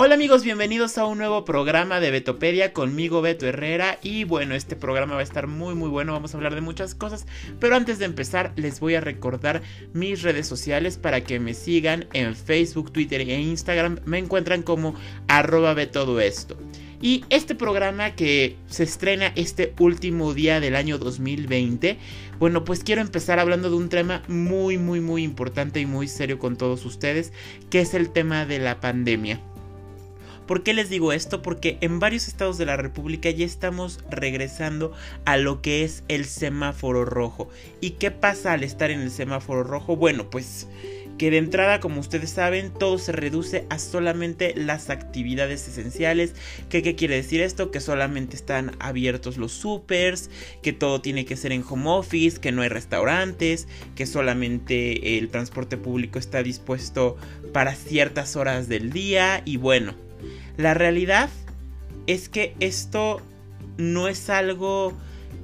Hola amigos, bienvenidos a un nuevo programa de Betopedia conmigo Beto Herrera y bueno, este programa va a estar muy muy bueno, vamos a hablar de muchas cosas, pero antes de empezar les voy a recordar mis redes sociales para que me sigan en Facebook, Twitter e Instagram, me encuentran como arroba todo esto. Y este programa que se estrena este último día del año 2020, bueno, pues quiero empezar hablando de un tema muy, muy, muy importante y muy serio con todos ustedes, que es el tema de la pandemia. ¿Por qué les digo esto? Porque en varios estados de la República ya estamos regresando a lo que es el semáforo rojo. ¿Y qué pasa al estar en el semáforo rojo? Bueno, pues que de entrada, como ustedes saben, todo se reduce a solamente las actividades esenciales. ¿Qué, ¿Qué, quiere decir esto? Que solamente están abiertos los supers, que todo tiene que ser en home office, que no hay restaurantes, que solamente el transporte público está dispuesto para ciertas horas del día y bueno. La realidad es que esto no es algo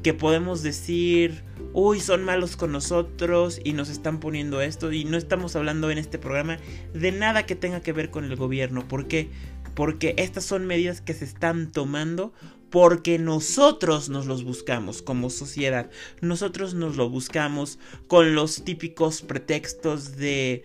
que podemos decir, uy, son malos con nosotros y nos están poniendo esto. Y no estamos hablando en este programa de nada que tenga que ver con el gobierno. ¿Por qué? Porque estas son medidas que se están tomando porque nosotros nos los buscamos como sociedad. Nosotros nos lo buscamos con los típicos pretextos de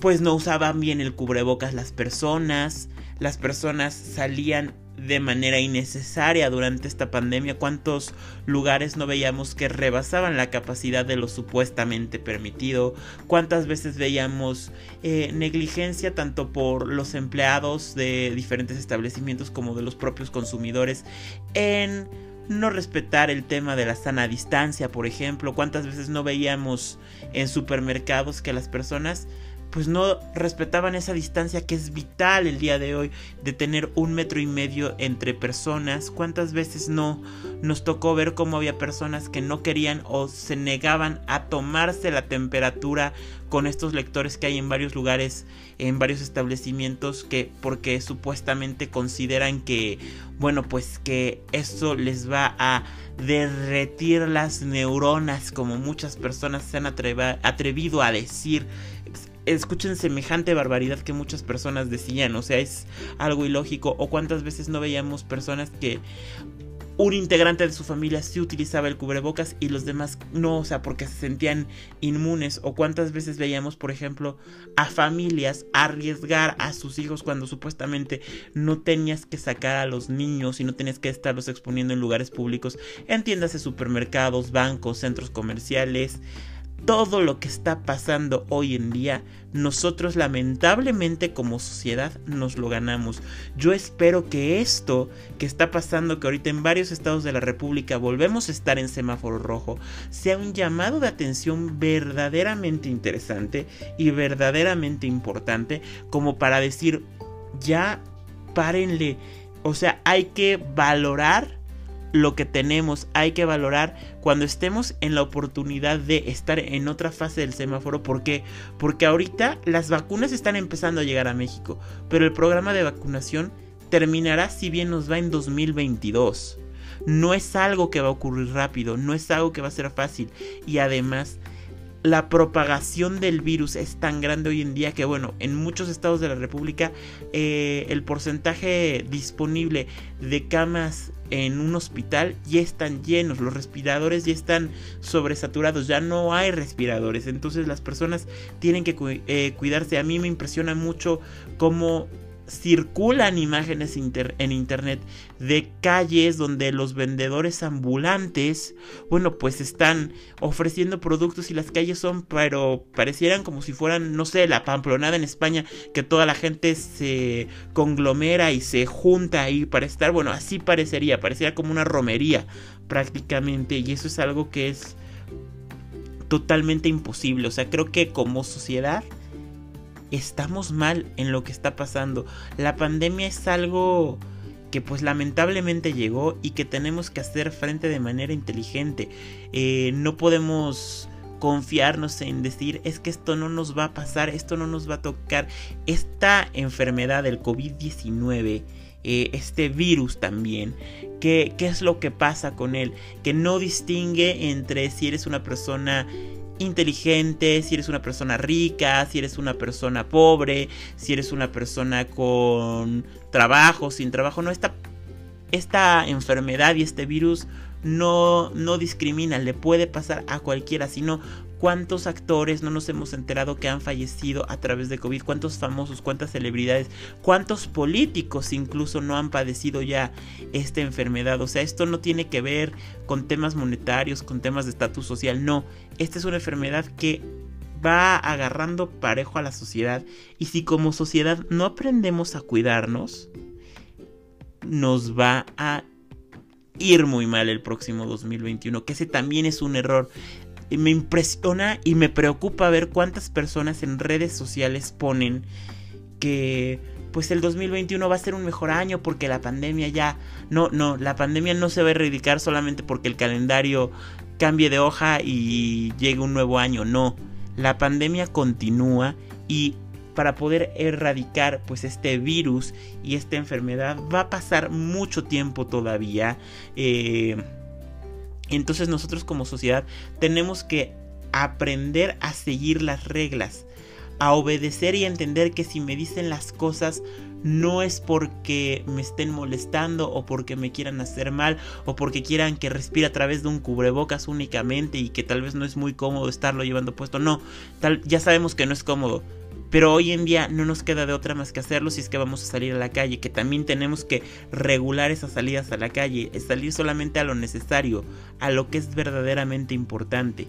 pues no usaban bien el cubrebocas las personas, las personas salían de manera innecesaria durante esta pandemia, cuántos lugares no veíamos que rebasaban la capacidad de lo supuestamente permitido, cuántas veces veíamos eh, negligencia tanto por los empleados de diferentes establecimientos como de los propios consumidores en no respetar el tema de la sana distancia, por ejemplo, cuántas veces no veíamos en supermercados que las personas pues no respetaban esa distancia que es vital el día de hoy de tener un metro y medio entre personas. ¿Cuántas veces no nos tocó ver cómo había personas que no querían o se negaban a tomarse la temperatura con estos lectores que hay en varios lugares, en varios establecimientos que porque supuestamente consideran que bueno, pues que eso les va a derretir las neuronas como muchas personas se han atrevido a decir escuchen semejante barbaridad que muchas personas decían, o sea, es algo ilógico. O cuántas veces no veíamos personas que un integrante de su familia sí utilizaba el cubrebocas y los demás no, o sea, porque se sentían inmunes. O cuántas veces veíamos, por ejemplo, a familias arriesgar a sus hijos cuando supuestamente no tenías que sacar a los niños y no tenías que estarlos exponiendo en lugares públicos, en tiendas de supermercados, bancos, centros comerciales todo lo que está pasando hoy en día, nosotros lamentablemente como sociedad nos lo ganamos. Yo espero que esto que está pasando, que ahorita en varios estados de la República volvemos a estar en semáforo rojo, sea un llamado de atención verdaderamente interesante y verdaderamente importante como para decir, ya párenle. O sea, hay que valorar lo que tenemos, hay que valorar cuando estemos en la oportunidad de estar en otra fase del semáforo. ¿Por qué? Porque ahorita las vacunas están empezando a llegar a México, pero el programa de vacunación terminará si bien nos va en 2022. No es algo que va a ocurrir rápido, no es algo que va a ser fácil y además la propagación del virus es tan grande hoy en día que, bueno, en muchos estados de la República eh, el porcentaje disponible de camas en un hospital ya están llenos, los respiradores ya están sobresaturados, ya no hay respiradores, entonces las personas tienen que eh, cuidarse. A mí me impresiona mucho cómo circulan imágenes en internet de calles donde los vendedores ambulantes, bueno, pues están ofreciendo productos y las calles son, pero parecieran como si fueran, no sé, la pamplonada en España, que toda la gente se conglomera y se junta ahí para estar, bueno, así parecería, parecería como una romería prácticamente, y eso es algo que es totalmente imposible, o sea, creo que como sociedad estamos mal en lo que está pasando. La pandemia es algo que pues lamentablemente llegó y que tenemos que hacer frente de manera inteligente. Eh, no podemos confiarnos en decir es que esto no nos va a pasar, esto no nos va a tocar. Esta enfermedad del COVID-19, eh, este virus también, ¿qué, ¿qué es lo que pasa con él? Que no distingue entre si eres una persona inteligente, si eres una persona rica, si eres una persona pobre, si eres una persona con trabajo, sin trabajo. No, esta, esta enfermedad y este virus no, no discrimina, le puede pasar a cualquiera, sino cuántos actores no nos hemos enterado que han fallecido a través de COVID, cuántos famosos, cuántas celebridades, cuántos políticos incluso no han padecido ya esta enfermedad. O sea, esto no tiene que ver con temas monetarios, con temas de estatus social, no, esta es una enfermedad que va agarrando parejo a la sociedad y si como sociedad no aprendemos a cuidarnos, nos va a ir muy mal el próximo 2021, que ese también es un error. Me impresiona y me preocupa ver cuántas personas en redes sociales ponen que pues el 2021 va a ser un mejor año porque la pandemia ya no no, la pandemia no se va a erradicar solamente porque el calendario cambie de hoja y llegue un nuevo año, no. La pandemia continúa y para poder erradicar pues este virus y esta enfermedad va a pasar mucho tiempo todavía. Eh, entonces nosotros como sociedad tenemos que aprender a seguir las reglas, a obedecer y a entender que si me dicen las cosas no es porque me estén molestando o porque me quieran hacer mal o porque quieran que respire a través de un cubrebocas únicamente y que tal vez no es muy cómodo estarlo llevando puesto. No, ya sabemos que no es cómodo. Pero hoy en día no nos queda de otra más que hacerlo si es que vamos a salir a la calle, que también tenemos que regular esas salidas a la calle, salir solamente a lo necesario, a lo que es verdaderamente importante.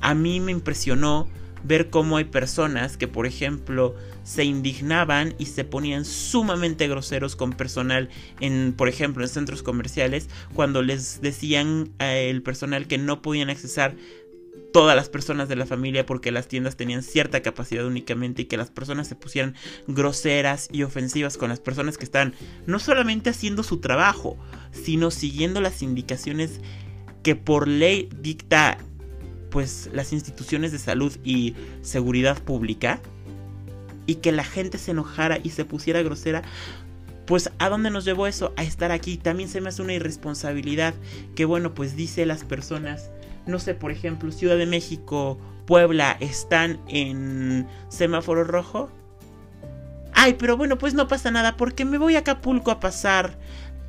A mí me impresionó ver cómo hay personas que, por ejemplo, se indignaban y se ponían sumamente groseros con personal en, por ejemplo, en centros comerciales, cuando les decían al personal que no podían accesar todas las personas de la familia porque las tiendas tenían cierta capacidad únicamente y que las personas se pusieran groseras y ofensivas con las personas que están no solamente haciendo su trabajo, sino siguiendo las indicaciones que por ley dicta pues las instituciones de salud y seguridad pública y que la gente se enojara y se pusiera grosera pues a dónde nos llevó eso a estar aquí. También se me hace una irresponsabilidad que bueno pues dice las personas no sé, por ejemplo, Ciudad de México, Puebla están en semáforo rojo. Ay, pero bueno, pues no pasa nada porque me voy a Acapulco a pasar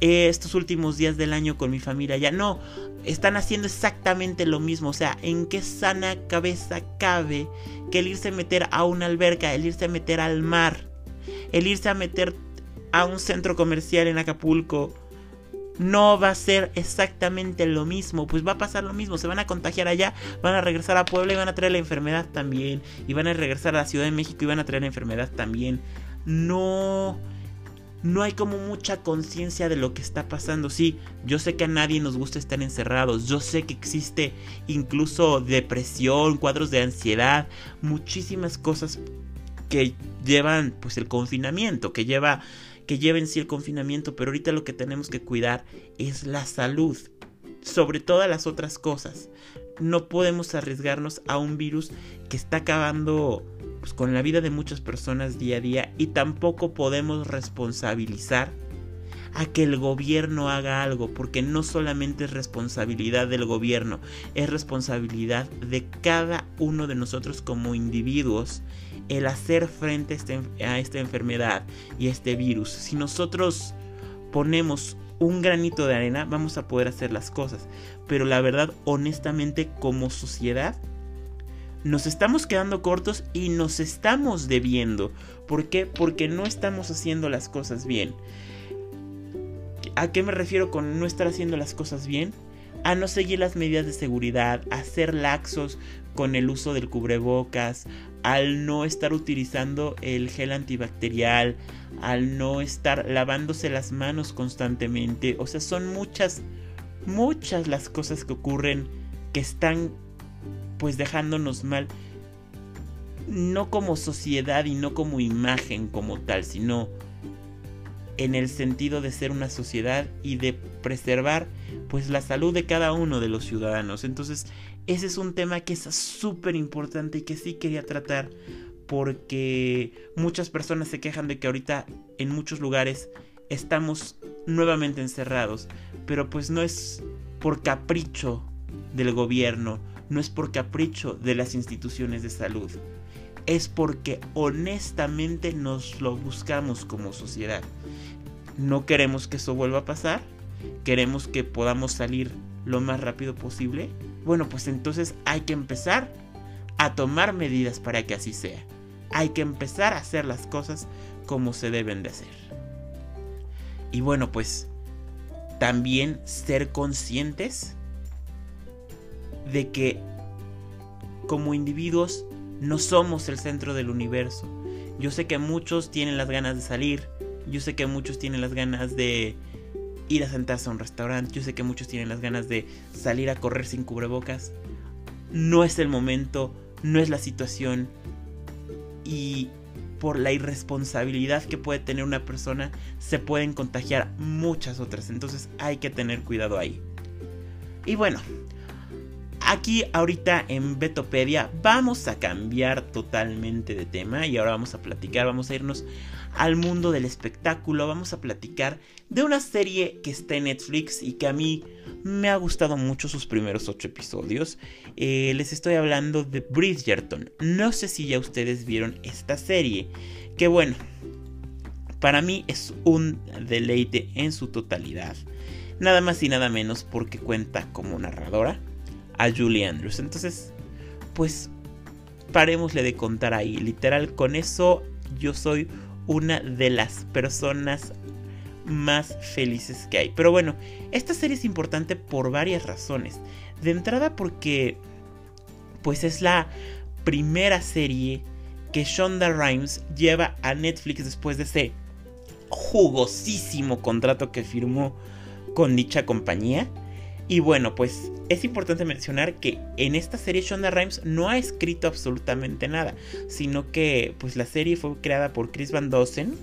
eh, estos últimos días del año con mi familia. Ya no, están haciendo exactamente lo mismo. O sea, ¿en qué sana cabeza cabe que el irse a meter a una alberca, el irse a meter al mar, el irse a meter a un centro comercial en Acapulco? No va a ser exactamente lo mismo, pues va a pasar lo mismo, se van a contagiar allá, van a regresar a Puebla y van a traer la enfermedad también, y van a regresar a la Ciudad de México y van a traer la enfermedad también. No no hay como mucha conciencia de lo que está pasando. Sí, yo sé que a nadie nos gusta estar encerrados. Yo sé que existe incluso depresión, cuadros de ansiedad, muchísimas cosas que llevan pues el confinamiento, que lleva que lleven sí el confinamiento, pero ahorita lo que tenemos que cuidar es la salud, sobre todas las otras cosas. No podemos arriesgarnos a un virus que está acabando pues, con la vida de muchas personas día a día y tampoco podemos responsabilizar a que el gobierno haga algo, porque no solamente es responsabilidad del gobierno, es responsabilidad de cada uno de nosotros como individuos el hacer frente a, este, esta enfermedad y este virus. Si nosotros ponemos un granito de arena, vamos a poder hacer las cosas. Pero la verdad, honestamente, como sociedad, nos estamos quedando cortos y nos estamos debiendo. ¿Por qué? Porque no estamos haciendo las cosas bien. ¿A qué me refiero con no estar haciendo las cosas bien? A no seguir las medidas de seguridad, a ser laxos con el uso del cubrebocas, al no estar utilizando el gel antibacterial, al no estar lavándose las manos constantemente. O sea, son muchas, muchas las cosas que ocurren que están pues dejándonos mal. No como sociedad y no como imagen como tal, sino en el sentido de ser una sociedad y de preservar pues la salud de cada uno de los ciudadanos. Entonces, ese es un tema que es súper importante y que sí quería tratar porque muchas personas se quejan de que ahorita en muchos lugares estamos nuevamente encerrados, pero pues no es por capricho del gobierno, no es por capricho de las instituciones de salud, es porque honestamente nos lo buscamos como sociedad. No queremos que eso vuelva a pasar, queremos que podamos salir lo más rápido posible. Bueno, pues entonces hay que empezar a tomar medidas para que así sea. Hay que empezar a hacer las cosas como se deben de hacer. Y bueno, pues también ser conscientes de que como individuos no somos el centro del universo. Yo sé que muchos tienen las ganas de salir, yo sé que muchos tienen las ganas de ir a sentarse a un restaurante, yo sé que muchos tienen las ganas de salir a correr sin cubrebocas. No es el momento, no es la situación y por la irresponsabilidad que puede tener una persona se pueden contagiar muchas otras, entonces hay que tener cuidado ahí. Y bueno, Aquí ahorita en Betopedia vamos a cambiar totalmente de tema y ahora vamos a platicar, vamos a irnos al mundo del espectáculo, vamos a platicar de una serie que está en Netflix y que a mí me ha gustado mucho sus primeros ocho episodios. Eh, les estoy hablando de Bridgerton. No sé si ya ustedes vieron esta serie, que bueno, para mí es un deleite en su totalidad. Nada más y nada menos porque cuenta como narradora a Julie Andrews. Entonces, pues parémosle de contar ahí. Literal, con eso yo soy una de las personas más felices que hay. Pero bueno, esta serie es importante por varias razones. De entrada porque pues es la primera serie que Shonda Rhimes lleva a Netflix después de ese jugosísimo contrato que firmó con dicha compañía. Y bueno, pues es importante mencionar que en esta serie Shonda Rhimes no ha escrito absolutamente nada, sino que pues la serie fue creada por Chris Van Dosen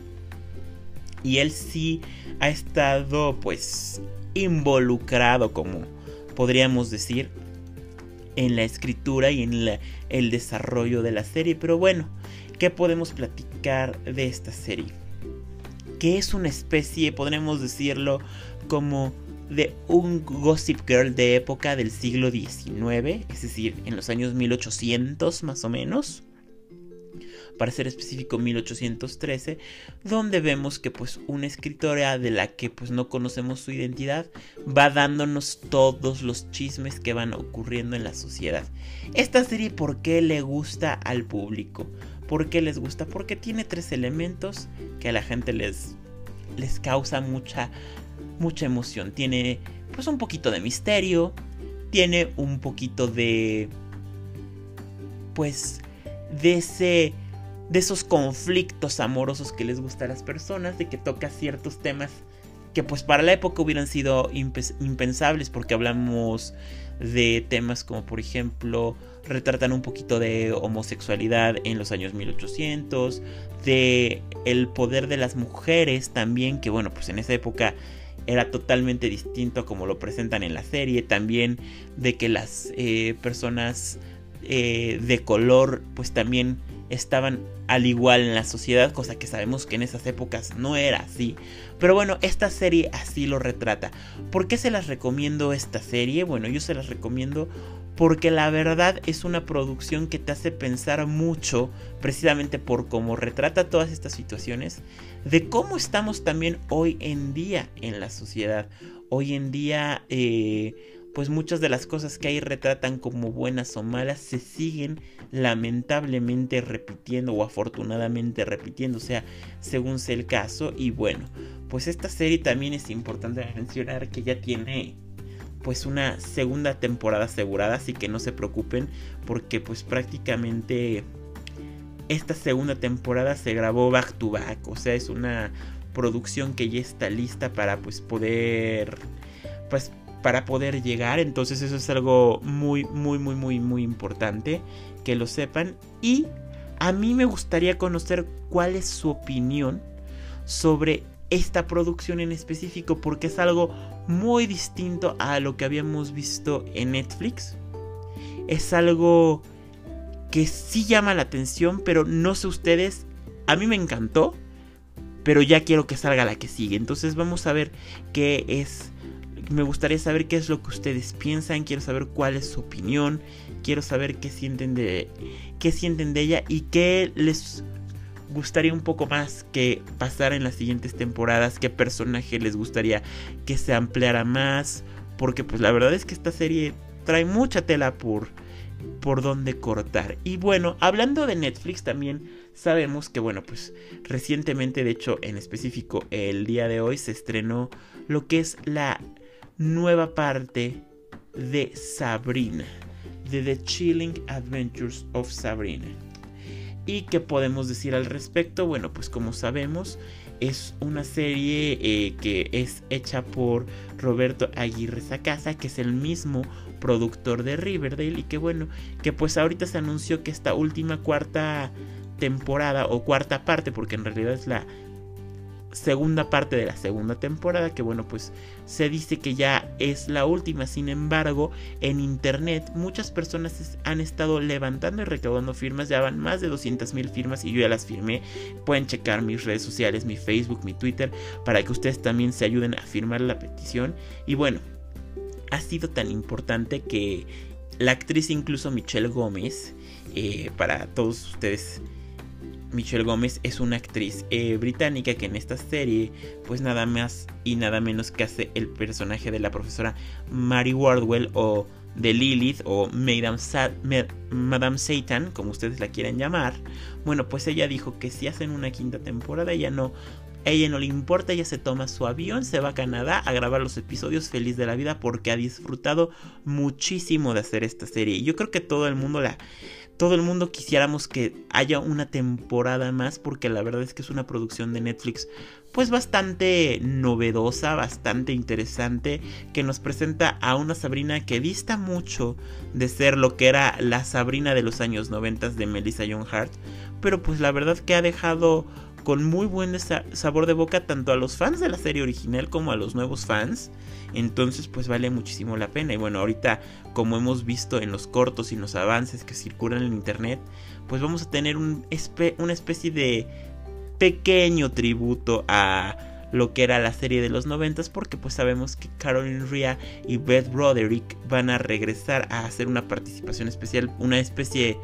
y él sí ha estado pues involucrado como podríamos decir en la escritura y en el desarrollo de la serie, pero bueno, ¿qué podemos platicar de esta serie? Que es una especie, podremos decirlo, como de un Gossip Girl de época del siglo XIX, es decir, en los años 1800 más o menos, para ser específico 1813, donde vemos que pues una escritora de la que pues no conocemos su identidad va dándonos todos los chismes que van ocurriendo en la sociedad. Esta serie ¿por qué le gusta al público? ¿Por qué les gusta? Porque tiene tres elementos que a la gente les les causa mucha mucha emoción. Tiene pues un poquito de misterio. Tiene un poquito de... Pues de ese... De esos conflictos amorosos que les gusta a las personas. De que toca ciertos temas que pues para la época hubieran sido impensables porque hablamos de temas como por ejemplo retratan un poquito de homosexualidad en los años 1800, de el poder de las mujeres también, que bueno, pues en esa época era totalmente distinto como lo presentan en la serie. También de que las eh, personas eh, de color pues también estaban al igual en la sociedad, cosa que sabemos que en esas épocas no era así. Pero bueno, esta serie así lo retrata. ¿Por qué se las recomiendo esta serie? Bueno, yo se las recomiendo porque la verdad es una producción que te hace pensar mucho, precisamente por cómo retrata todas estas situaciones, de cómo estamos también hoy en día en la sociedad. Hoy en día, eh, pues muchas de las cosas que ahí retratan como buenas o malas se siguen lamentablemente repitiendo o afortunadamente repitiendo, o sea, según sea el caso. Y bueno, pues esta serie también es importante mencionar que ya tiene pues una segunda temporada asegurada, así que no se preocupen porque pues prácticamente esta segunda temporada se grabó back to back, o sea, es una producción que ya está lista para pues poder pues para poder llegar, entonces eso es algo muy muy muy muy muy importante que lo sepan. Y a mí me gustaría conocer cuál es su opinión sobre esta producción en específico porque es algo muy distinto a lo que habíamos visto en Netflix. Es algo que sí llama la atención, pero no sé ustedes, a mí me encantó, pero ya quiero que salga la que sigue. Entonces vamos a ver qué es me gustaría saber qué es lo que ustedes piensan, quiero saber cuál es su opinión, quiero saber qué sienten de qué sienten de ella y qué les gustaría un poco más que pasara en las siguientes temporadas, qué personaje les gustaría que se ampliara más, porque pues la verdad es que esta serie trae mucha tela por por dónde cortar. Y bueno, hablando de Netflix también sabemos que bueno, pues recientemente, de hecho, en específico el día de hoy se estrenó lo que es la nueva parte de Sabrina, de The Chilling Adventures of Sabrina. ¿Y qué podemos decir al respecto? Bueno, pues como sabemos, es una serie eh, que es hecha por Roberto Aguirre Sacasa, que es el mismo productor de Riverdale y que bueno, que pues ahorita se anunció que esta última cuarta temporada o cuarta parte, porque en realidad es la segunda parte de la segunda temporada, que bueno, pues se dice que ya es la última. Sin embargo, en internet muchas personas han estado levantando y recaudando firmas, ya van más de 200 mil firmas y yo ya las firmé. Pueden checar mis redes sociales, mi Facebook, mi Twitter, para que ustedes también se ayuden a firmar la petición. Y bueno, ha sido tan importante que la actriz incluso Michelle Gómez, eh, para todos ustedes Michelle Gómez es una actriz eh, británica que en esta serie, pues nada más y nada menos que hace el personaje de la profesora Mary Wardwell o de Lilith o Madame, Satan, como ustedes la quieran llamar. Bueno, pues ella dijo que si hacen una quinta temporada, ella no ella no le importa, ella se toma su avión, se va a Canadá a grabar los episodios feliz de la vida porque ha disfrutado muchísimo de hacer esta serie. Yo creo que todo el mundo la todo el mundo quisiéramos que haya una temporada más porque la verdad es que es una producción de Netflix pues bastante novedosa, bastante interesante, que nos presenta a una Sabrina que dista mucho de ser lo que era la Sabrina de los años 90 de Melissa Young Hart, pero pues la verdad que ha dejado con muy buen sabor de boca tanto a los fans de la serie original como a los nuevos fans. Entonces pues vale muchísimo la pena. Y bueno, ahorita como hemos visto en los cortos y los avances que circulan en internet, pues vamos a tener un una especie de pequeño tributo a lo que era la serie de los noventas porque pues sabemos que Caroline Rhea y Beth Broderick van a regresar a hacer una participación especial, una especie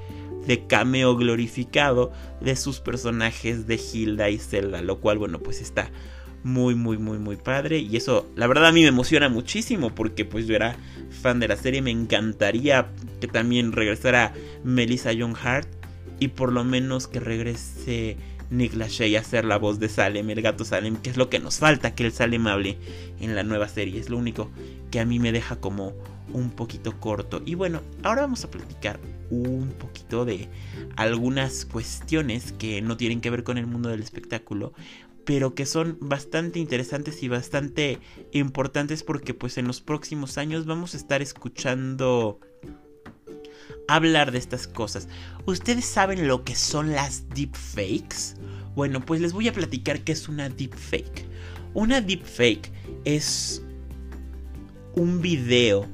de cameo glorificado de sus personajes de Hilda y Zelda, lo cual bueno pues está muy muy muy muy padre. Y eso la verdad a mí me emociona muchísimo porque pues yo era fan de la serie, me encantaría que también regresara Melissa Young Hart y por lo menos que regrese Nick Lachey a ser la voz de Salem, el gato Salem, que es lo que nos falta que el Salem hable en la nueva serie, es lo único que a mí me deja como un poquito corto. Y bueno, ahora vamos a platicar un poquito de algunas cuestiones que no tienen que ver con el mundo del espectáculo, pero que son bastante interesantes y bastante importantes porque pues en los próximos años vamos a estar escuchando hablar de estas cosas. ¿Ustedes saben lo que son las deepfakes? Bueno, pues les voy a platicar qué es una deepfake. Una deepfake es un video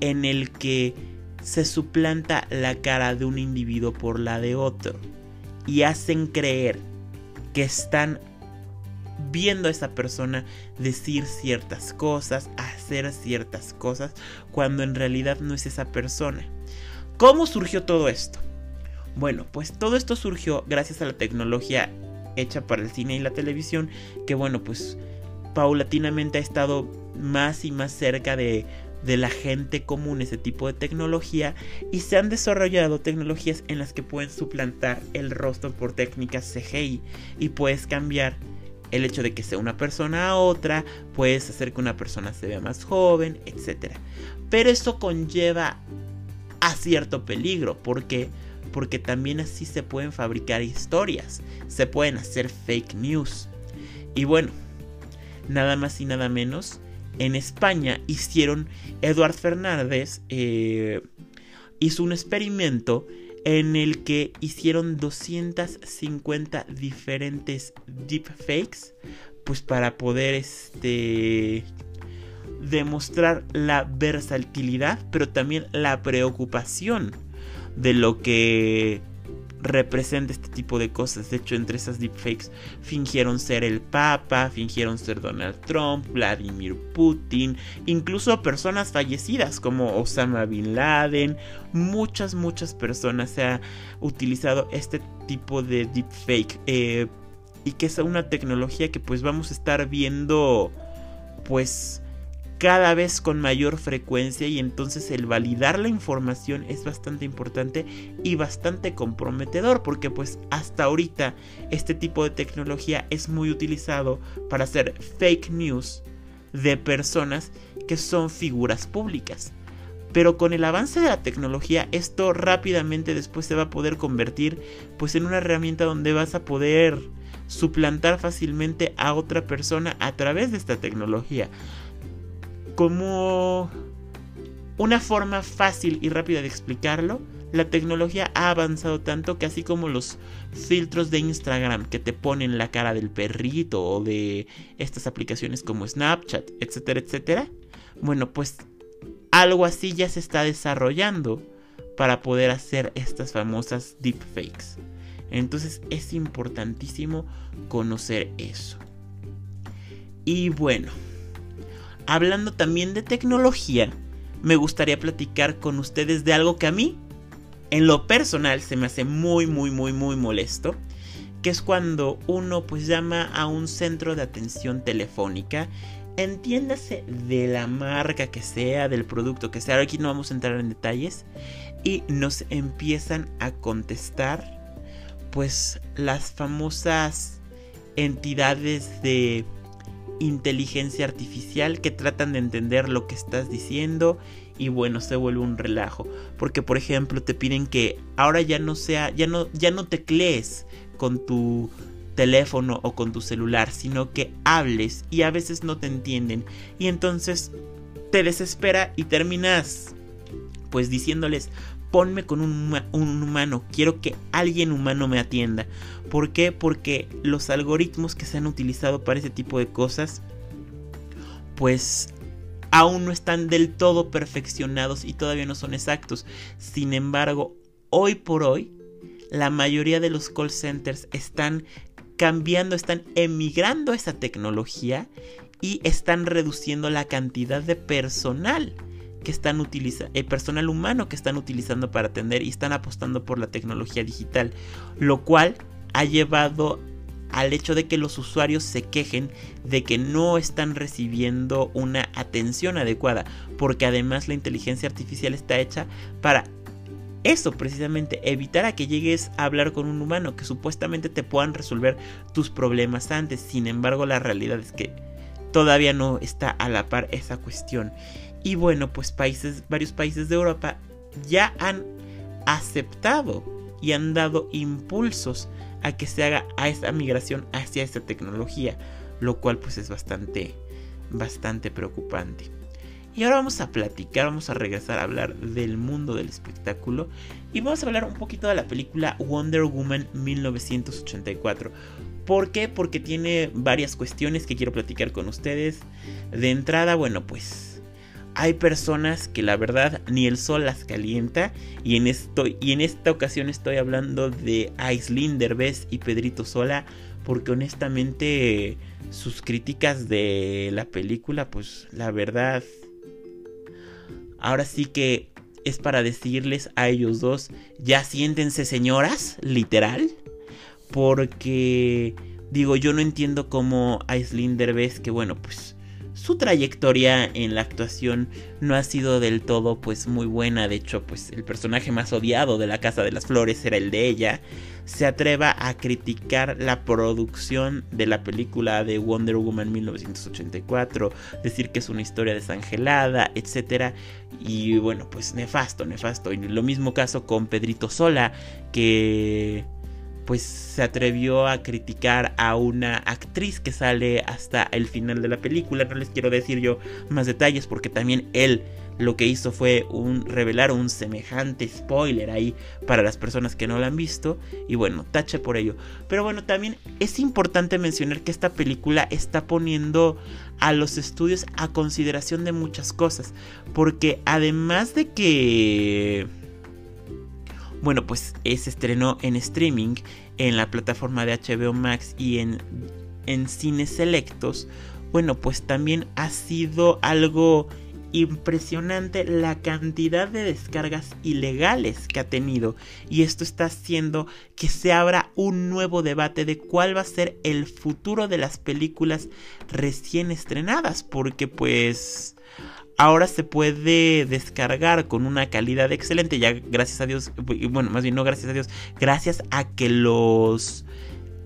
en el que se suplanta la cara de un individuo por la de otro y hacen creer que están viendo a esa persona decir ciertas cosas, hacer ciertas cosas, cuando en realidad no es esa persona. ¿Cómo surgió todo esto? Bueno, pues todo esto surgió gracias a la tecnología hecha para el cine y la televisión, que bueno, pues paulatinamente ha estado más y más cerca de de la gente común ese tipo de tecnología y se han desarrollado tecnologías en las que pueden suplantar el rostro por técnicas CGI y puedes cambiar el hecho de que sea una persona a otra, puedes hacer que una persona se vea más joven, etc. Pero eso conlleva a cierto peligro, porque porque también así se pueden fabricar historias, se pueden hacer fake news. Y bueno, nada más y nada menos en España hicieron, Eduard Fernández eh, hizo un experimento en el que hicieron 250 diferentes deepfakes, pues para poder este demostrar la versatilidad, pero también la preocupación de lo que representa este tipo de cosas. De hecho, entre esas deepfakes fingieron ser el Papa, fingieron ser Donald Trump, Vladimir Putin, incluso personas fallecidas como Osama Bin Laden. Muchas, muchas personas se ha utilizado este tipo de deepfake. Eh, y que es una tecnología que pues vamos a estar viendo pues cada vez con mayor frecuencia y entonces el validar la información es bastante importante y bastante comprometedor porque pues hasta ahorita este tipo de tecnología es muy utilizado para hacer fake news de personas que son figuras públicas. Pero con el avance de la tecnología esto rápidamente después se va a poder convertir pues en una herramienta donde vas a poder suplantar fácilmente a otra persona a través de esta tecnología como una forma fácil y rápida de explicarlo, la tecnología ha avanzado tanto que así como los filtros de Instagram que te ponen la cara del perrito o de estas aplicaciones como Snapchat, etcétera, etcétera, bueno, pues algo así ya se está desarrollando para poder hacer estas famosas deepfakes. Entonces es importantísimo conocer eso. Y bueno, hablando también de tecnología, me gustaría platicar con ustedes de algo que a mí, en lo personal, se me hace muy, muy, muy, muy molesto. Que es cuando uno pues llama a un centro de atención telefónica. Entiéndase de la marca que sea, del producto que sea. Aquí no vamos a entrar en detalles. Y nos empiezan a contestar pues las famosas entidades de inteligencia artificial que tratan de entender lo que estás diciendo y bueno, se vuelve un relajo, porque por ejemplo, te piden que ahora ya no sea ya no ya no teclees con tu teléfono o con tu celular, sino que hables y a veces no te entienden y entonces te desespera y terminas pues diciéndoles, ponme con un, un, humano, quiero que alguien humano me atienda. ¿Por qué? Porque los algoritmos que se han utilizado para ese tipo de cosas, pues aún no están del todo perfeccionados y todavía no son exactos. Sin embargo, hoy por hoy, la mayoría de los call centers están cambiando, están emigrando esa tecnología y están reduciendo la cantidad de personal que están utilizando, el personal humano que están utilizando para atender y están apostando por la tecnología digital, lo cual ha llevado al hecho de que los usuarios se quejen de que no están recibiendo una atención adecuada, porque además la inteligencia artificial está hecha para eso precisamente, evitar a que llegues a hablar con un humano que supuestamente te puedan resolver tus problemas antes. Sin embargo, la realidad es que todavía no está a la par esa cuestión. Y bueno, pues países, varios países de Europa ya han aceptado y han dado impulsos a que se haga a esa migración hacia esta tecnología, lo cual pues es bastante, bastante preocupante. Y ahora vamos a platicar, vamos a regresar a hablar del mundo del espectáculo y vamos a hablar un poquito de la película Wonder Woman 1984. ¿Por qué? Porque tiene varias cuestiones que quiero platicar con ustedes. De entrada, bueno, pues hay personas que la verdad ni el sol las calienta y en, esto, y en esta ocasión estoy hablando de Aislinn Derbez y Pedrito Sola porque honestamente sus críticas de la película pues la verdad ahora sí que es para decirles a ellos dos ya siéntense señoras literal porque digo yo no entiendo cómo Aislinn Derbez que bueno pues su trayectoria en la actuación no ha sido del todo pues muy buena, de hecho pues el personaje más odiado de la Casa de las Flores era el de ella, se atreva a criticar la producción de la película de Wonder Woman 1984, decir que es una historia desangelada, etc. Y bueno, pues nefasto, nefasto. Y lo mismo caso con Pedrito Sola, que pues se atrevió a criticar a una actriz que sale hasta el final de la película. No les quiero decir yo más detalles porque también él lo que hizo fue un revelar un semejante spoiler ahí para las personas que no lo han visto y bueno, tache por ello. Pero bueno, también es importante mencionar que esta película está poniendo a los estudios a consideración de muchas cosas, porque además de que bueno, pues se estrenó en streaming en la plataforma de HBO Max y en, en cines selectos, bueno, pues también ha sido algo impresionante la cantidad de descargas ilegales que ha tenido. Y esto está haciendo que se abra un nuevo debate de cuál va a ser el futuro de las películas recién estrenadas porque pues ahora se puede descargar con una calidad excelente ya gracias a Dios bueno más bien no gracias a Dios gracias a que los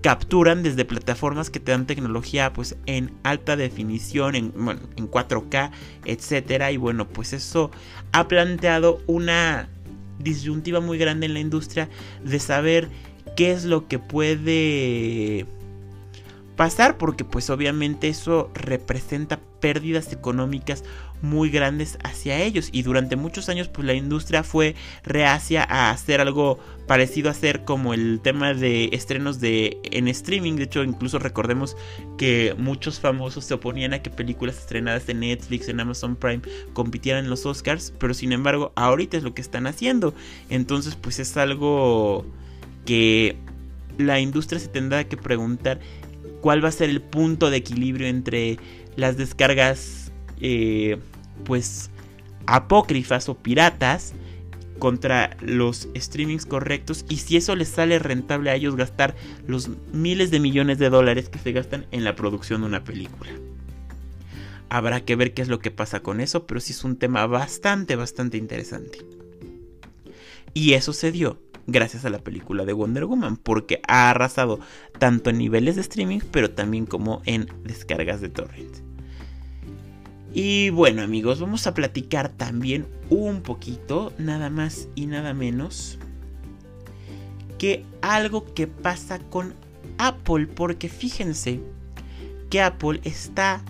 capturan desde plataformas que te dan tecnología pues en alta definición, en, en 4K, etcétera. Y bueno, pues eso ha planteado una disyuntiva muy grande en la industria de saber qué es lo que puede pasar porque pues obviamente eso representa pérdidas económicas muy grandes hacia ellos. Y durante muchos años pues la industria fue reacia a hacer algo parecido a ser como el tema de estrenos de en streaming. De hecho incluso recordemos que muchos famosos se oponían a que películas estrenadas en Netflix en Amazon Prime compitieran en los Oscars pero sin embargo ahorita es lo que están haciendo. Entonces pues es algo que la industria se tendrá que preguntar cuál va a ser el punto de equilibrio entre las descargas eh, pues apócrifas o piratas contra los streamings correctos y si eso les sale rentable a ellos gastar los miles de millones de dólares que se gastan en la producción de una película. Habrá que ver qué es lo que pasa con eso, pero sí es un tema bastante, bastante interesante. Y eso se dio gracias a la película de Wonder Woman, porque ha arrasado tanto en niveles de streaming, pero también como en descargas de torrent. Y bueno amigos, vamos a platicar también un poquito, nada más y nada menos, que algo que pasa con Apple, porque fíjense que Apple está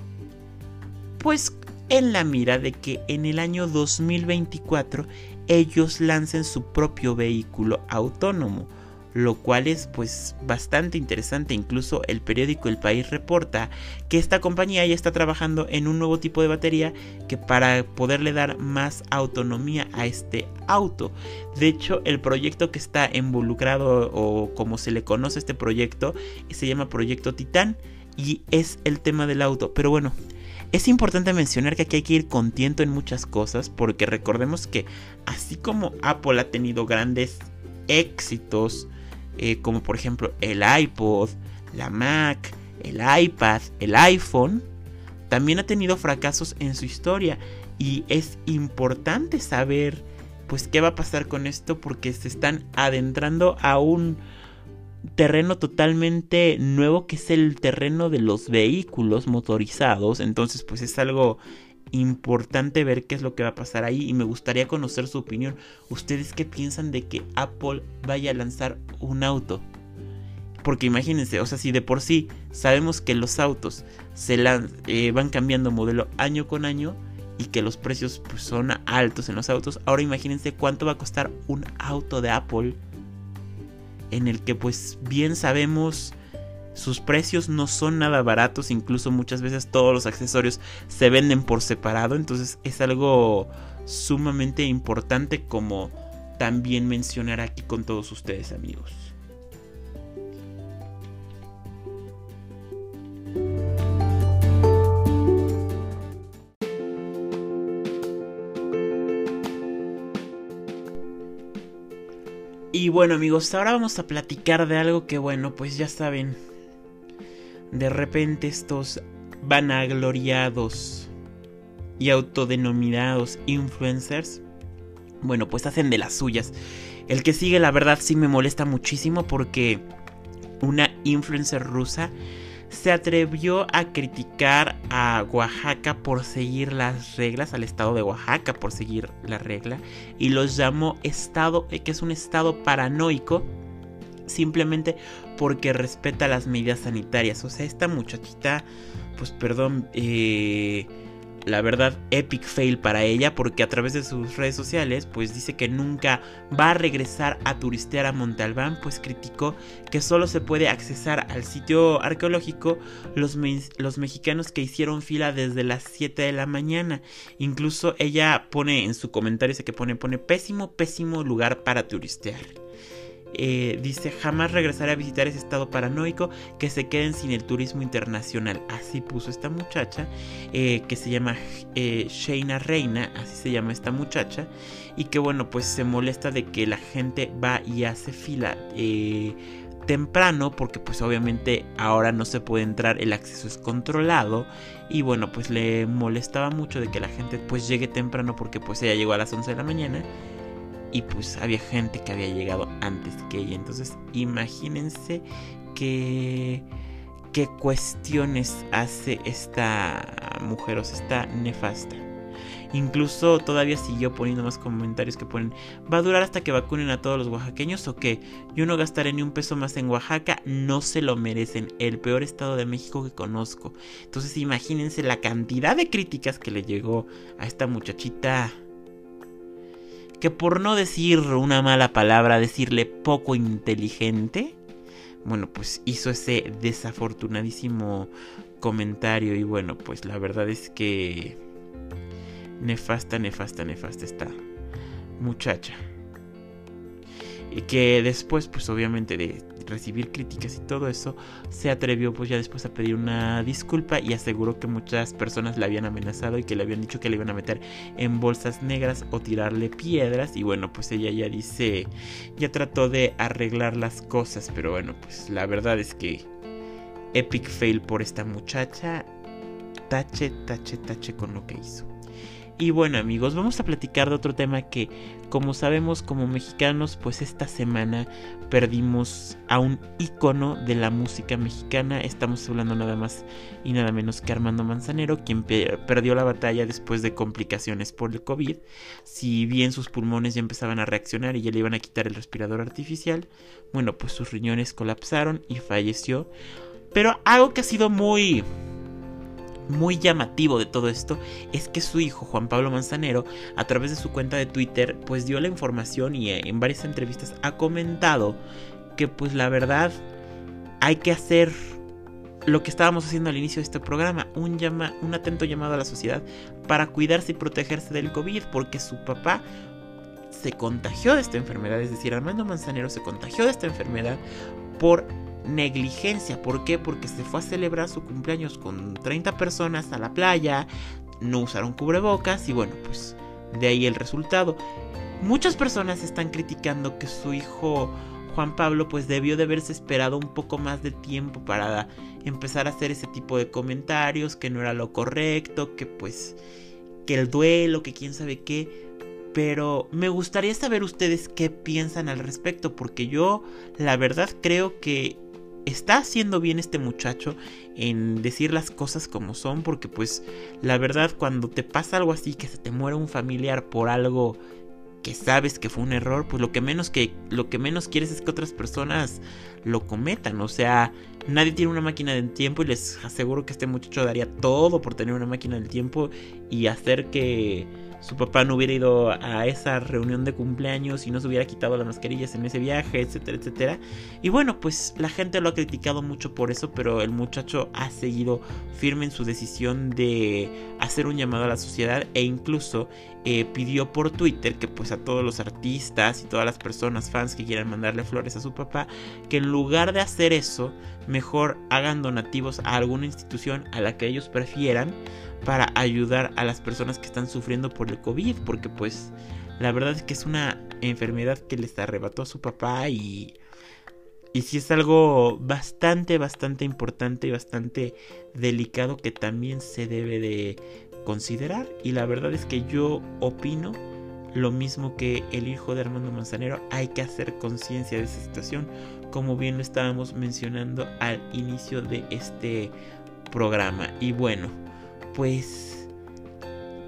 pues en la mira de que en el año 2024 ellos lancen su propio vehículo autónomo, lo cual es pues bastante interesante. Incluso el periódico El País reporta que esta compañía ya está trabajando en un nuevo tipo de batería que para poderle dar más autonomía a este auto. De hecho, el proyecto que está involucrado o como se le conoce este proyecto se llama Proyecto Titán y es el tema del auto. Pero bueno, es importante mencionar que aquí hay que ir contento en muchas cosas porque recordemos que así como Apple ha tenido grandes éxitos, eh, como por ejemplo el iPod, la Mac, el iPad, el iPhone, también ha tenido fracasos en su historia y es importante saber pues qué va a pasar con esto porque se están adentrando a un terreno totalmente nuevo que es el terreno de los vehículos motorizados. Entonces pues es algo importante ver qué es lo que va a pasar ahí y me gustaría conocer su opinión. ¿Ustedes qué piensan de que Apple vaya a lanzar un auto? Porque imagínense, o sea, si de por sí sabemos que los autos se eh, van cambiando modelo año con año y que los precios pues, son altos en los autos, ahora imagínense cuánto va a costar un auto de Apple en el que pues bien sabemos sus precios no son nada baratos, incluso muchas veces todos los accesorios se venden por separado, entonces es algo sumamente importante como también mencionar aquí con todos ustedes amigos. Y bueno amigos, ahora vamos a platicar de algo que bueno, pues ya saben, de repente estos vanagloriados y autodenominados influencers, bueno, pues hacen de las suyas. El que sigue la verdad sí me molesta muchísimo porque una influencer rusa se atrevió a criticar a Oaxaca por seguir las reglas, al estado de Oaxaca por seguir la regla, y los llamó estado, eh, que es un estado paranoico, simplemente porque respeta las medidas sanitarias. O sea, esta muchachita, pues perdón, eh, la verdad, epic fail para ella porque a través de sus redes sociales pues dice que nunca va a regresar a turistear a Monte Albán, pues criticó que solo se puede accesar al sitio arqueológico los, mexicanos que hicieron fila desde las 7 de la mañana. Incluso ella pone en su comentario, dice que pone, pone pésimo, pésimo lugar para turistear. Eh, dice jamás regresaré a visitar ese estado paranoico que se queden sin el turismo internacional. Así puso esta muchacha eh, que se llama eh, Sheina Reina, así se llama esta muchacha, y que bueno, pues se molesta de que la gente va y hace fila temprano porque pues obviamente ahora no se puede entrar, el acceso es controlado y bueno pues le molestaba mucho de que la gente pues llegue temprano porque pues ella llegó a las 11 de la mañana y pues había gente que había llegado antes que ella. Entonces imagínense que qué cuestiones hace esta mujer, o sea, está nefasta. Incluso todavía siguió poniendo más comentarios que ponen, ¿va a durar hasta que vacunen a todos los oaxaqueños o qué? Yo no gastaré ni un peso más en Oaxaca, no se lo merecen, el peor estado de México que conozco. Entonces imagínense la cantidad de críticas que le llegó a esta muchachita que por no decir una mala palabra, decirle poco inteligente, bueno, pues hizo ese desafortunadísimo comentario y bueno, pues la verdad es que nefasta, nefasta, nefasta esta muchacha. Y que después, pues obviamente de recibir críticas y todo eso, se atrevió pues ya después a pedir una disculpa y aseguró que muchas personas la habían amenazado y que le habían dicho que le iban a meter en bolsas negras o tirarle piedras y bueno pues ella ya dice, ya trató de arreglar las cosas, pero bueno pues la verdad es que epic fail por esta muchacha, tache, tache, tache con lo que hizo. Y bueno amigos, vamos a platicar de otro tema que como sabemos como mexicanos pues esta semana perdimos a un ícono de la música mexicana. Estamos hablando nada más y nada menos que Armando Manzanero, quien perdió la batalla después de complicaciones por el COVID. Si bien sus pulmones ya empezaban a reaccionar y ya le iban a quitar el respirador artificial, bueno pues sus riñones colapsaron y falleció. Pero algo que ha sido muy muy llamativo de todo esto es que su hijo Juan Pablo Manzanero a través de su cuenta de Twitter pues dio la información y eh, en varias entrevistas ha comentado que pues la verdad hay que hacer lo que estábamos haciendo al inicio de este programa, un, llama, un atento llamado a la sociedad para cuidarse y protegerse del COVID porque su papá se contagió de esta enfermedad, es decir, Armando Manzanero se contagió de esta enfermedad por negligencia. ¿Por qué? Porque se fue a celebrar su cumpleaños con 30 personas a la playa, no usaron cubrebocas y bueno, pues de ahí el resultado. Muchas personas están criticando que su hijo Juan Pablo pues debió de haberse esperado un poco más de tiempo para empezar a hacer ese tipo de comentarios, que no era lo correcto, que pues que el duelo, que quién sabe qué. Pero me gustaría saber ustedes qué piensan al respecto, porque yo la verdad creo que está haciendo bien este muchacho en decir las cosas como son, porque pues la verdad cuando te pasa algo así, que se te muere un familiar por algo que sabes que fue un error, pues lo que menos que lo que menos quieres es que otras personas lo cometan, o sea, nadie tiene una máquina del tiempo y les aseguro que este muchacho daría todo por tener una máquina del tiempo y hacer que su papá no hubiera ido a esa reunión de cumpleaños y no se hubiera quitado las mascarillas en ese viaje, etcétera, etcétera. Y bueno, pues la gente lo ha criticado mucho por eso, pero el muchacho ha seguido firme en su decisión de hacer un llamado a la sociedad e incluso eh, pidió por Twitter que pues a todos los artistas y todas las personas fans que quieran mandarle flores a su papá, que en lugar de hacer eso, mejor hagan donativos a alguna institución a la que ellos prefieran para ayudar a las personas que están sufriendo por el COVID, porque pues la verdad es que es una enfermedad que les arrebató a su papá y y sí es algo bastante bastante importante y bastante delicado que también se debe de considerar y la verdad es que yo opino lo mismo que el hijo de Armando Manzanero, hay que hacer conciencia de esa situación, como bien lo estábamos mencionando al inicio de este programa. Y bueno, pues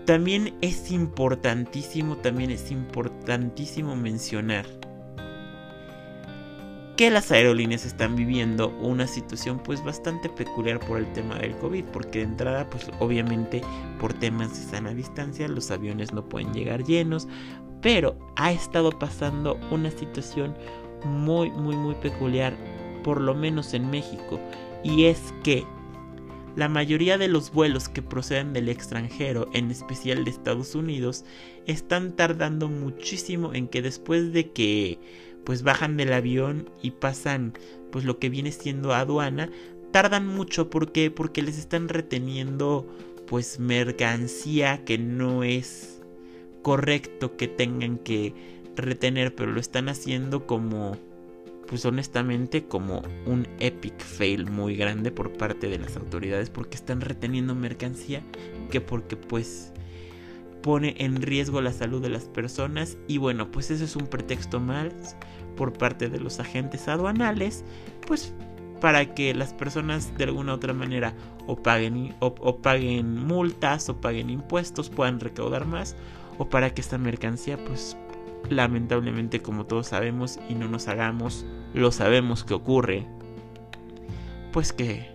también es importantísimo, también es importantísimo mencionar que las aerolíneas están viviendo una situación pues bastante peculiar por el tema del COVID, porque de entrada pues obviamente por temas de sana distancia los aviones no pueden llegar llenos, pero ha estado pasando una situación muy muy muy peculiar, por lo menos en México, y es que la mayoría de los vuelos que proceden del extranjero, en especial de Estados Unidos, están tardando muchísimo en que después de que pues bajan del avión y pasan pues lo que viene siendo aduana, tardan mucho. Porque porque les están reteniendo pues mercancía que no es correcto que tengan que retener, pero lo están haciendo como pues honestamente como un epic fail muy grande por parte de las autoridades porque están reteniendo mercancía que porque pues pone en riesgo la salud de las personas. Y bueno pues ese es un pretexto más por parte de los agentes aduanales pues para que las personas de alguna u otra manera o paguen, o paguen multas o paguen impuestos puedan recaudar más o para que esta mercancía pues lamentablemente como todos sabemos y no nos hagamos, lo sabemos que ocurre, pues que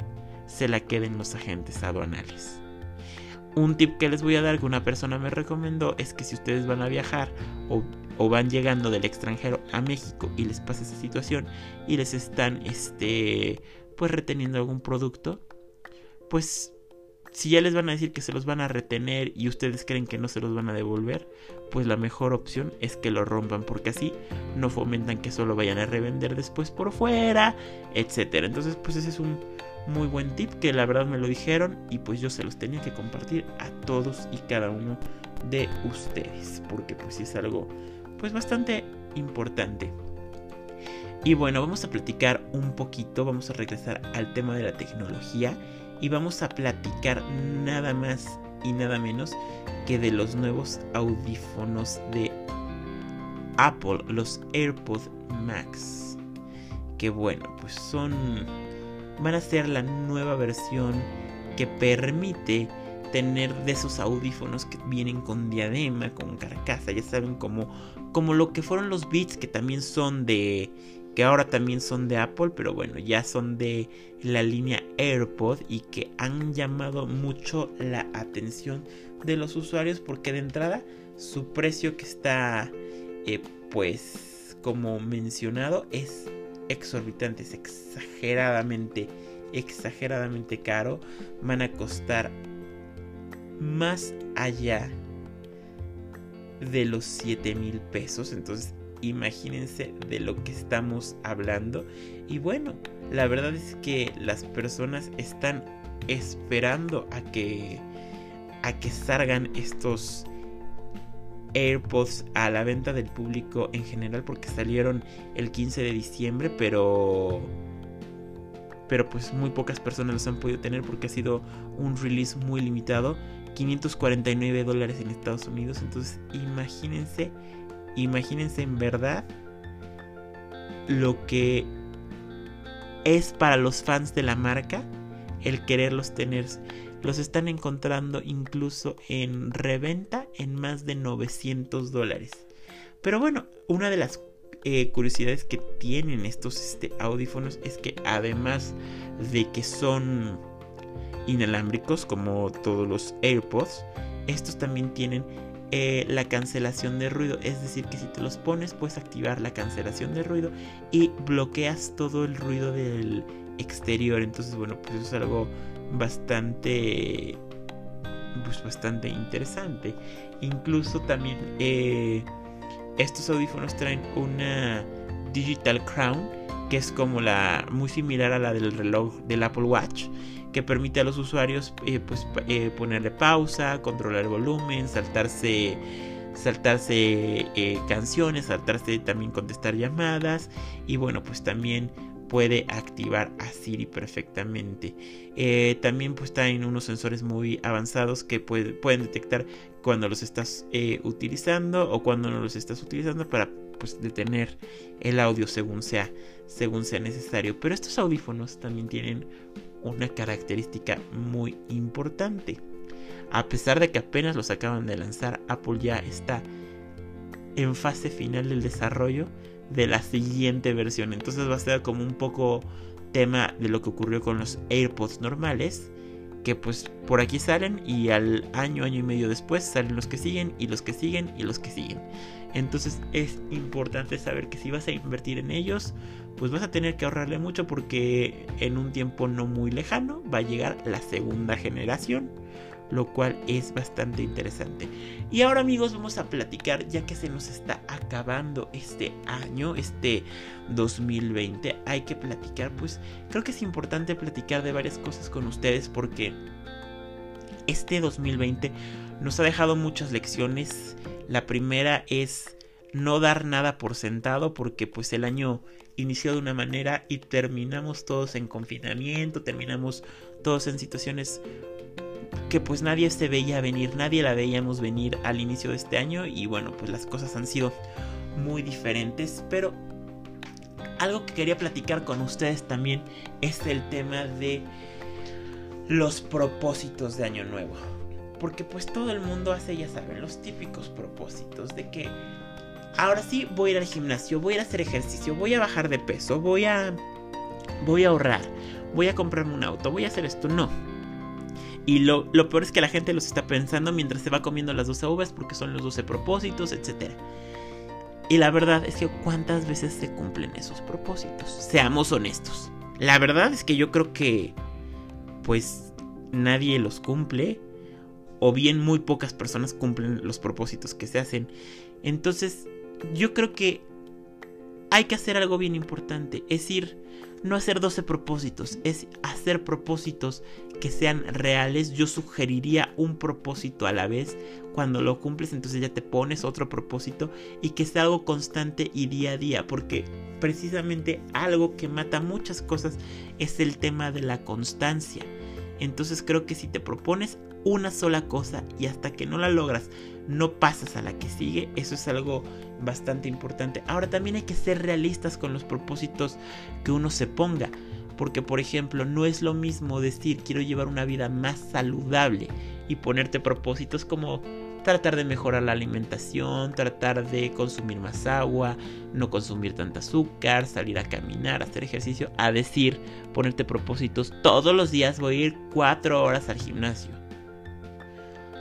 se la queden los agentes aduanales. Un tip que les voy a dar que una persona me recomendó es que si ustedes van a viajar o, van llegando del extranjero a México y les pasa esa situación y les están este pues reteniendo algún producto, pues si ya les van a decir que se los van a retener y ustedes creen que no se los van a devolver, pues la mejor opción es que lo rompan porque así no fomentan que solo vayan a revender después por fuera, etcétera. Entonces, pues ese es un muy buen tip que la verdad me lo dijeron y pues yo se los tenía que compartir a todos y cada uno de ustedes, porque pues es algo pues bastante importante. Y bueno, vamos a platicar un poquito, vamos a regresar al tema de la tecnología y vamos a platicar nada más y nada menos que de los nuevos audífonos de Apple, los AirPods Max. Que bueno, pues son van a ser la nueva versión que permite tener de esos audífonos que vienen con diadema, con carcasa, ya saben como como lo que fueron los Beats que también son de que ahora también son de Apple, pero bueno, ya son de la línea AirPod y que han llamado mucho la atención de los usuarios porque de entrada su precio que está eh, pues como mencionado es exorbitante, es exageradamente, exageradamente caro, van a costar más allá de los 7 mil pesos, entonces imagínense de lo que estamos hablando. Y bueno, la verdad es que las personas están esperando a que a que salgan estos AirPods a la venta del público en general porque salieron el 15 de diciembre, pero pero pues muy pocas personas los han podido tener porque ha sido un release muy limitado, 549 dólares en Estados Unidos, entonces imagínense imagínense en verdad lo que es para los fans de la marca el quererlos tener. Los están encontrando incluso en reventa en más de 900 dólares. Pero bueno, una de las eh, curiosidades que tienen estos este, audífonos es que además de que son inalámbricos como todos los AirPods, estos también tienen eh, la cancelación de ruido. Es decir, que si te los pones puedes activar la cancelación de ruido y bloqueas todo el ruido del exterior. Entonces, bueno, pues es algo bastante... Pues bastante interesante. Incluso también eh, estos audífonos traen una Digital Crown que es como la muy similar a la del reloj del Apple Watch que permite a los usuarios eh, pues, eh, ponerle pausa, controlar el volumen, saltarse, saltarse eh, canciones, saltarse también contestar llamadas y bueno pues también puede activar a Siri perfectamente. también pues en unos sensores muy avanzados que pueden detectar cuando los estás utilizando o cuando no los estás utilizando para pues detener el audio según sea, según sea necesario. Pero estos audífonos también tienen una característica muy importante. A pesar de que apenas los acaban de lanzar, Apple ya está en fase final del desarrollo de la siguiente versión. Entonces va a ser como un poco tema de lo que ocurrió con los AirPods normales. Que pues por aquí salen y al año, año y medio después salen los que siguen y los que siguen y los que siguen. Entonces es importante saber que si vas a invertir en ellos, pues vas a tener que ahorrarle mucho porque en un tiempo no muy lejano va a llegar la segunda generación lo cual es bastante interesante. Y ahora amigos vamos a platicar, ya que se nos está acabando este año, este 2020, hay que platicar, pues creo que es importante platicar de varias cosas con ustedes porque este 2020 nos ha dejado muchas lecciones. La primera es no dar nada por sentado porque pues el año inició de una manera y terminamos todos en confinamiento, terminamos todos en situaciones que pues nadie se veía venir, nadie la veíamos venir al inicio de este año y bueno, pues las cosas han sido muy diferentes, pero algo que quería platicar con ustedes también es el tema de los propósitos de año nuevo. Porque pues todo el mundo hace, ya saben, los típicos propósitos de que ahora sí voy a ir al gimnasio, voy a ir a hacer ejercicio, voy a bajar de peso, voy a voy a ahorrar, voy a comprarme un auto, voy a hacer esto, no y lo, peor es que la gente los está pensando mientras se va comiendo las 12 uvas porque son los 12 propósitos, etc. Y la verdad es que cuántas veces se cumplen esos propósitos. Seamos honestos. La verdad es que yo creo que pues nadie los cumple. O bien muy pocas personas cumplen los propósitos que se hacen. Entonces yo creo que hay que hacer algo bien importante. Es ir no hacer 12 propósitos, es hacer propósitos que sean reales. Yo sugeriría un propósito a la vez. Cuando lo cumples, entonces ya te pones otro propósito y que sea algo constante y día a día. Porque precisamente algo que mata muchas cosas es el tema de la constancia. Entonces creo que si te propones una sola cosa y hasta que no la logras no pasas a la que sigue, eso es algo bastante importante. Ahora también hay que ser realistas con los propósitos que uno se ponga, porque por ejemplo no es lo mismo decir quiero llevar una vida más saludable y ponerte propósitos como tratar de mejorar la alimentación, tratar de consumir más agua, no consumir tanta azúcar, salir a caminar, hacer ejercicio, a decir, ponerte propósitos, todos los días voy a ir cuatro horas al gimnasio.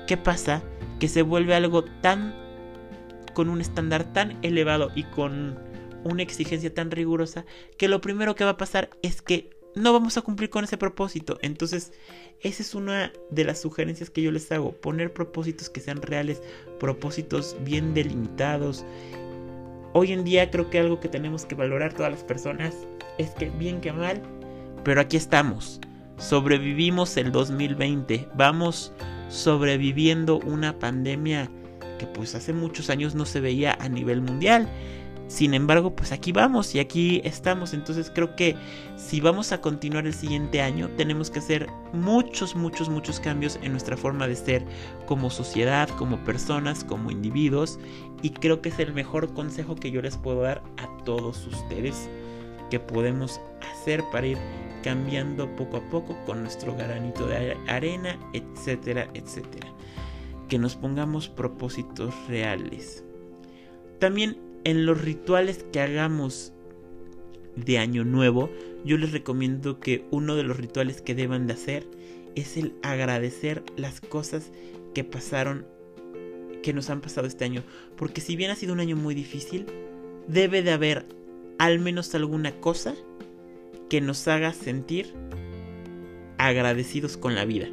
¿Qué pasa? Que se vuelve algo tan con un estándar tan elevado y con una exigencia tan rigurosa que lo primero que va a pasar es que no vamos a cumplir con ese propósito. Entonces, esa es una de las sugerencias que yo les hago. Poner propósitos que sean reales, propósitos bien delimitados. Hoy en día creo que algo que tenemos que valorar todas las personas es que bien que mal, pero aquí estamos. Sobrevivimos el 2020. Vamos sobreviviendo una pandemia que pues hace muchos años no se veía a nivel mundial. Sin embargo, pues aquí vamos y aquí estamos. Entonces creo que si vamos a continuar el siguiente año, tenemos que hacer muchos, muchos, muchos cambios en nuestra forma de ser como sociedad, como personas, como individuos. Y creo que es el mejor consejo que yo les puedo dar a todos ustedes que podemos hacer para ir cambiando poco a poco con nuestro granito de arena, etcétera, etcétera. Que nos pongamos propósitos reales. También en los rituales que hagamos de año nuevo, yo les recomiendo que uno de los rituales que deban de hacer es el agradecer las cosas que pasaron, que nos han pasado este año. Porque si bien ha sido un año muy difícil, debe de haber al menos alguna cosa que nos haga sentir agradecidos con la vida.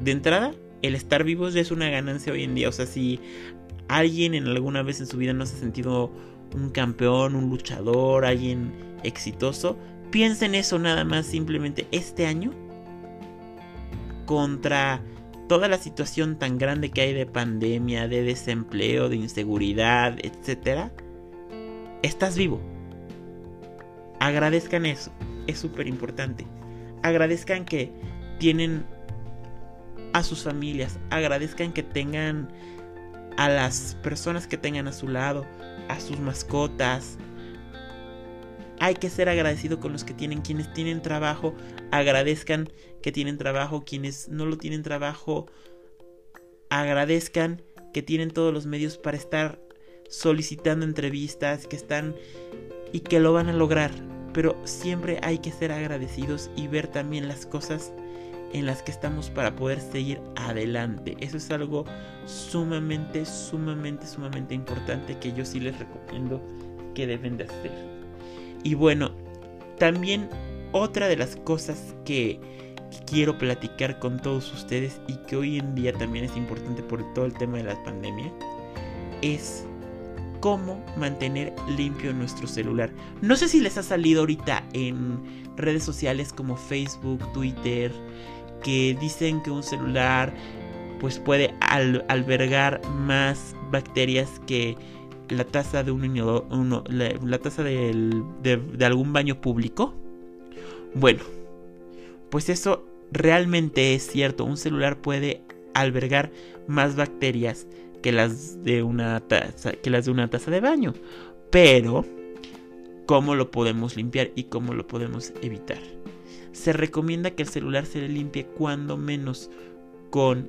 De entrada, el estar vivos ya es una ganancia hoy en día. O sea, si alguien en alguna vez en su vida no se ha sentido un campeón, un luchador, alguien exitoso, piensa en eso nada más simplemente este año contra toda la situación tan grande que hay de pandemia, de desempleo, de inseguridad, etcétera. Estás vivo. Agradezcan eso es súper importante. Agradezcan que tienen a sus familias, agradezcan que tengan a las personas que tengan a su lado, a sus mascotas. Hay que ser agradecido con los que tienen, quienes tienen trabajo, agradezcan que tienen trabajo, quienes no lo tienen trabajo, agradezcan que tienen todos los medios para estar solicitando entrevistas, que están y que lo van a lograr. Pero siempre hay que ser agradecidos y ver también las cosas en las que estamos para poder seguir adelante. Eso es algo sumamente, sumamente, sumamente importante que yo sí les recomiendo que deben de hacer. Y bueno, también otra de las cosas que quiero platicar con todos ustedes y que hoy en día también es importante por todo el tema de la pandemia es cómo mantener limpio nuestro celular. No sé si les ha salido ahorita en redes sociales como Facebook, Twitter, que dicen que un celular pues puede albergar más bacterias que la taza de un la, de algún baño público. Bueno, pues eso realmente es cierto. Un celular puede albergar más bacterias que las de una taza, que las de una taza de baño. Pero, ¿cómo lo podemos limpiar y cómo lo podemos evitar? Se recomienda que el celular se le limpie cuando menos con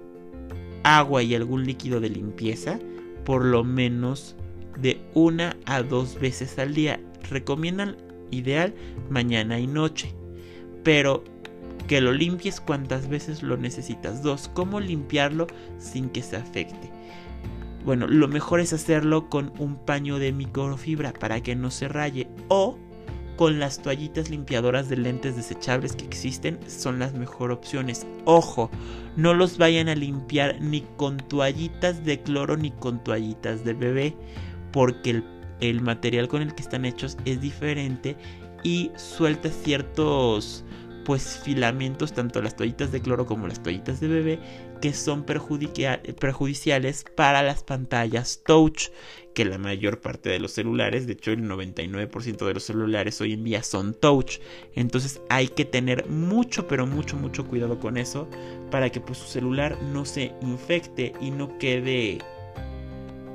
agua y algún líquido de limpieza, por lo menos de una a dos veces al día. Recomiendan ideal mañana y noche. Pero que lo limpies cuantas veces lo necesitas. Dos, cómo limpiarlo sin que se afecte. Bueno, lo mejor es hacerlo con un paño de microfibra para que no se raye o con las toallitas limpiadoras de lentes desechables que existen son las mejores opciones. Ojo, no los vayan a limpiar ni con toallitas de cloro ni con toallitas de bebé porque el, el material con el que están hechos es diferente y suelta ciertos pues filamentos, tanto las toallitas de cloro como las toallitas de bebé, que son perjudiciales para las pantallas touch, que la mayor parte de los celulares, de hecho el 99% de los celulares hoy en día son touch. Entonces hay que tener mucho, pero mucho, mucho cuidado con eso, para que pues su celular no se infecte y no quede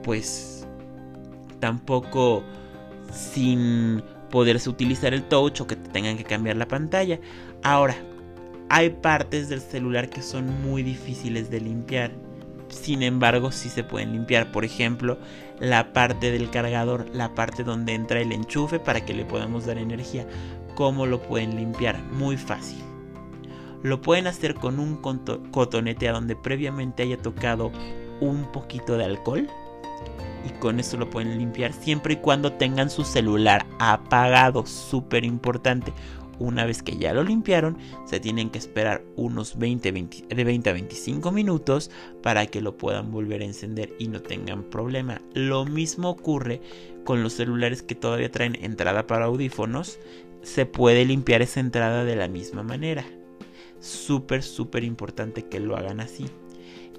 pues tampoco sin poderse utilizar el touch o que te tengan que cambiar la pantalla. Ahora, hay partes del celular que son muy difíciles de limpiar. Sin embargo, sí se pueden limpiar. Por ejemplo, la parte del cargador, la parte donde entra el enchufe para que le podamos dar energía. ¿Cómo lo pueden limpiar? Muy fácil. Lo pueden hacer con un cotonete a donde previamente haya tocado un poquito de alcohol. Y con eso lo pueden limpiar siempre y cuando tengan su celular apagado. Súper importante. Una vez que ya lo limpiaron, se tienen que esperar unos 20, de 20 a 25 minutos para que lo puedan volver a encender y no tengan problema. Lo mismo ocurre con los celulares que todavía traen entrada para audífonos. Se puede limpiar esa entrada de la misma manera. Súper, súper importante que lo hagan así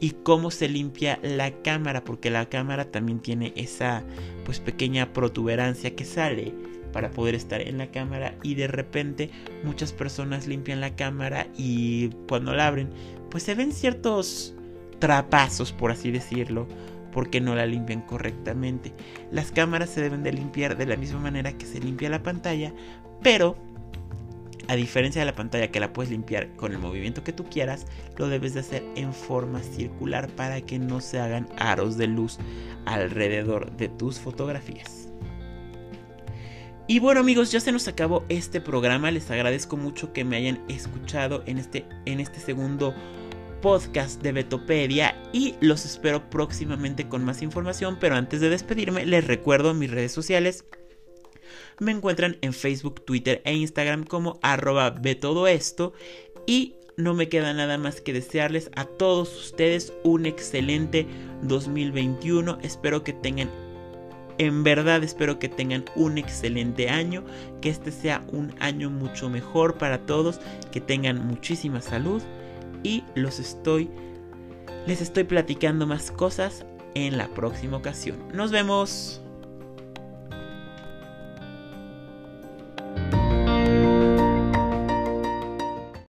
y cómo se limpia la cámara porque la cámara también tiene esa pues pequeña protuberancia que sale para poder estar en la cámara y de repente muchas personas limpian la cámara y cuando la abren pues se ven ciertos trapazos por así decirlo porque no la limpian correctamente. Las cámaras se deben de limpiar de la misma manera que se limpia la pantalla, pero a diferencia de la pantalla que la puedes limpiar con el movimiento que tú quieras, lo debes de hacer en forma circular para que no se hagan aros de luz alrededor de tus fotografías. Y bueno amigos, ya se nos acabó este programa. Les agradezco mucho que me hayan escuchado en este, en este segundo podcast de Betopedia y los espero próximamente con más información. Pero antes de despedirme, les recuerdo mis redes sociales. Me encuentran en Facebook, Twitter e Instagram como arroba esto. Y no me queda nada más que desearles a todos ustedes un excelente 2021. Espero que tengan en verdad espero que tengan un excelente año, que este sea un año mucho mejor para todos, que tengan muchísima salud y les estoy platicando más cosas en la próxima ocasión. Nos vemos.